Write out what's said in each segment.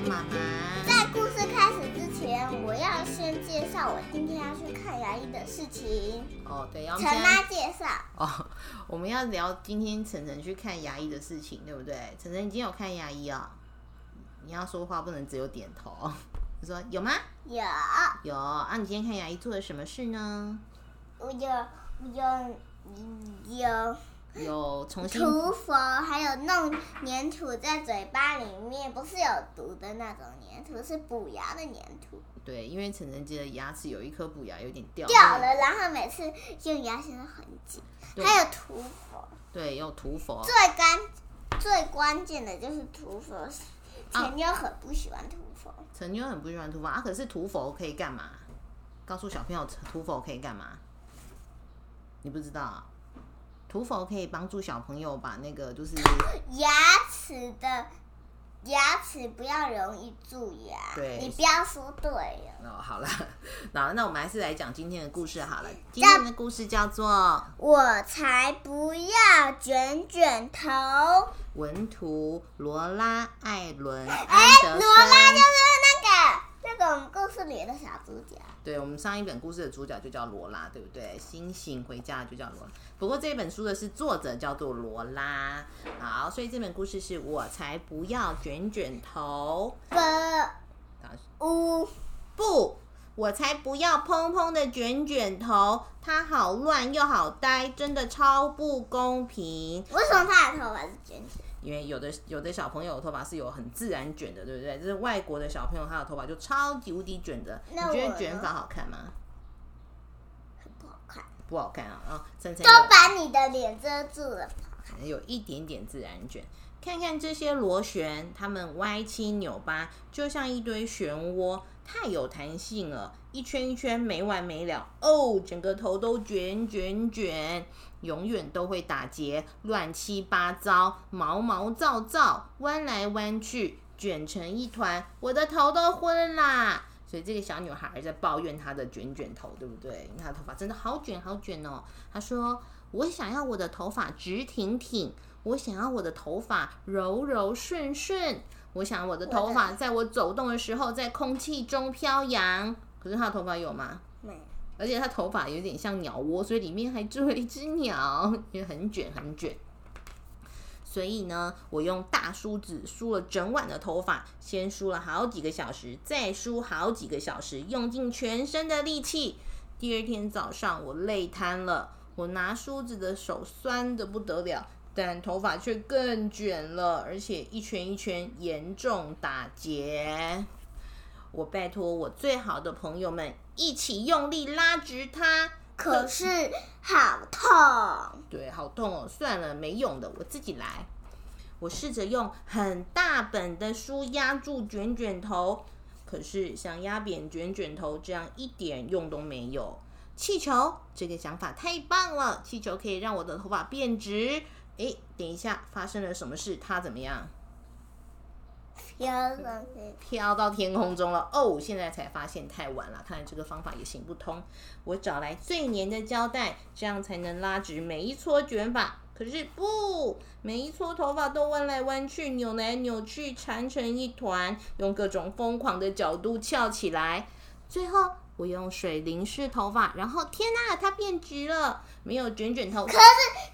跟妈妈。在故事开始之前，我要先介绍我今天要去看牙医的事情。哦，对，要陈妈介绍。哦，我们要聊今天晨晨去看牙医的事情，对不对？晨晨，你今天有看牙医啊？你要说话不能只有点头。你说有吗？有。有啊，你今天看牙医做了什么事呢？我有，我有，有。有重新涂佛，还有弄粘土在嘴巴里面，不是有毒的那种粘土，是补牙的粘土。对，因为陈晨杰的牙齿有一颗补牙有点掉掉了，然后每次用牙线都很紧。还有涂佛，对，有涂佛。最干最关键的就是涂佛，陈妞很不喜欢涂佛。陈妞很不喜欢涂佛啊，可是涂佛可以干嘛？告诉小朋友涂佛可以干嘛？你不知道啊？涂否可以帮助小朋友把那个就是 牙齿的牙齿不要容易蛀牙。对，你不要说对哦。好了，那那我们还是来讲今天的故事好了。今天的故事叫做《我才不要卷卷头》，文图罗拉艾伦安德森。事里的小主角。对，我们上一本故事的主角就叫罗拉，对不对？星星回家就叫罗拉。不过这本书的是作者叫做罗拉，好，所以这本故事是我才不要卷卷头。不，不，我才不要蓬蓬的卷卷头，它好乱又好呆，真的超不公平。为什么他的头发是卷卷？因为有的有的小朋友头发是有很自然卷的，对不对？就是外国的小朋友，他的头发就超级无敌卷的。你觉得卷发好看吗？不好看啊！啊，晨晨都把你的脸遮住了，有一点点自然卷。看看这些螺旋，它们歪七扭八，就像一堆漩涡，太有弹性了，一圈一圈没完没了。哦，整个头都卷卷卷，永远都会打结，乱七八糟，毛毛躁躁，弯来弯去，卷成一团，我的头都昏啦！所以这个小女孩在抱怨她的卷卷头，对不对？她的头发真的好卷好卷哦。她说：“我想要我的头发直挺挺，我想要我的头发柔柔顺顺，我想我的头发在我走动的时候在空气中飘扬。”可是他的头发有吗？没有。而且他头发有点像鸟窝，所以里面还住了一只鸟，因为很卷很卷。所以呢，我用大梳子梳了整晚的头发，先梳了好几个小时，再梳好几个小时，用尽全身的力气。第二天早上，我累瘫了，我拿梳子的手酸的不得了，但头发却更卷了，而且一圈一圈严重打结。我拜托我最好的朋友们一起用力拉直它。可是好痛，对，好痛哦！算了，没用的，我自己来。我试着用很大本的书压住卷卷头，可是像压扁卷卷头这样一点用都没有。气球，这个想法太棒了！气球可以让我的头发变直。哎，等一下，发生了什么事？它怎么样？飘上去，飘到天空中了。哦，现在才发现太晚了，看来这个方法也行不通。我找来最黏的胶带，这样才能拉直每一撮卷发。可是不，每一撮头发都弯来弯去，扭来扭去，缠成一团，用各种疯狂的角度翘起来。最后，我用水淋湿头发，然后天哪，它变直了，没有卷卷头。可是，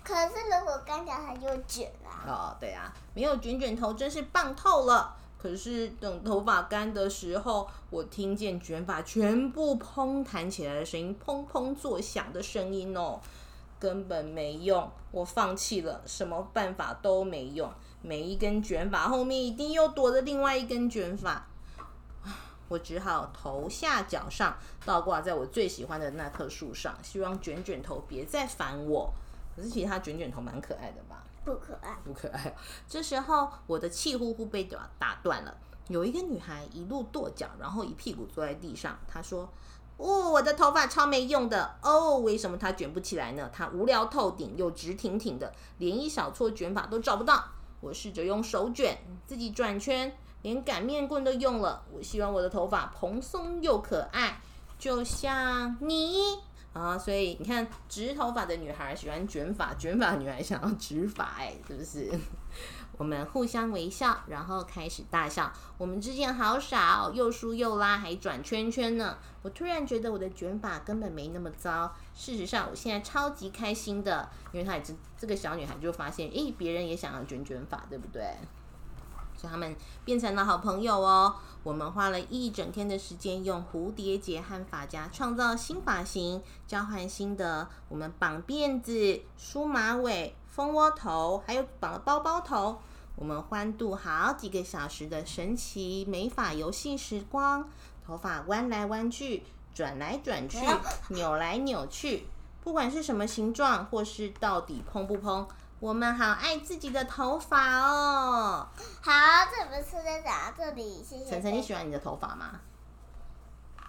可是如果干掉它就卷了。哦，对啊，没有卷卷头真是棒透了。可是等头发干的时候，我听见卷发全部蓬弹起来的声音，砰砰作响的声音哦，根本没用，我放弃了，什么办法都没用。每一根卷发后面一定又躲着另外一根卷发，我只好头下脚上倒挂在我最喜欢的那棵树上，希望卷卷头别再烦我。可是其实它卷卷头蛮可爱的吧？不可爱，不可爱。这时候，我的气呼呼被打打断了。有一个女孩一路跺脚，然后一屁股坐在地上。她说：“哦，我的头发超没用的哦，为什么它卷不起来呢？它无聊透顶，又直挺挺的，连一小撮卷发都找不到。我试着用手卷，自己转圈，连擀面棍都用了。我希望我的头发蓬松又可爱，就像你。”啊，所以你看，直头发的女孩喜欢卷发，卷发女孩想要直发，哎，是不是？我们互相微笑，然后开始大笑。我们之间好傻，又梳又拉，还转圈圈呢。我突然觉得我的卷发根本没那么糟。事实上，我现在超级开心的，因为她也这这个小女孩就发现，诶，别人也想要卷卷发，对不对？所以他们变成了好朋友哦。我们花了一整天的时间，用蝴蝶结和发夹创造新发型，交换心得。我们绑辫子、梳马尾。蜂窝头，还有绑了包包头，我们欢度好几个小时的神奇美发游戏时光。头发弯来弯去，转来转去，扭来扭去，不管是什么形状，或是到底蓬不蓬，我们好爱自己的头发哦。好，这不是在讲这里。谢谢。晨晨，你喜欢你的头发吗？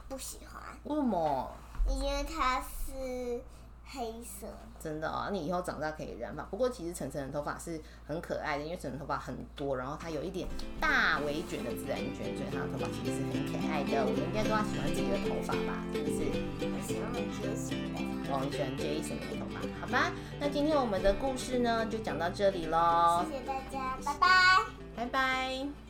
不喜欢。为什么？因为它是。黑色，真的哦，你以后长大可以染发。不过其实晨晨的头发是很可爱的，因为晨晨头发很多，然后它有一点大围卷的自然卷，所以他的头发其实是很可爱的。我们应该都要喜欢自己的头发吧？是不是？我喜欢 Jason 的。哦，你喜欢 Jason 的头发？好吧，那今天我们的故事呢，就讲到这里喽。谢谢大家，拜拜，拜拜。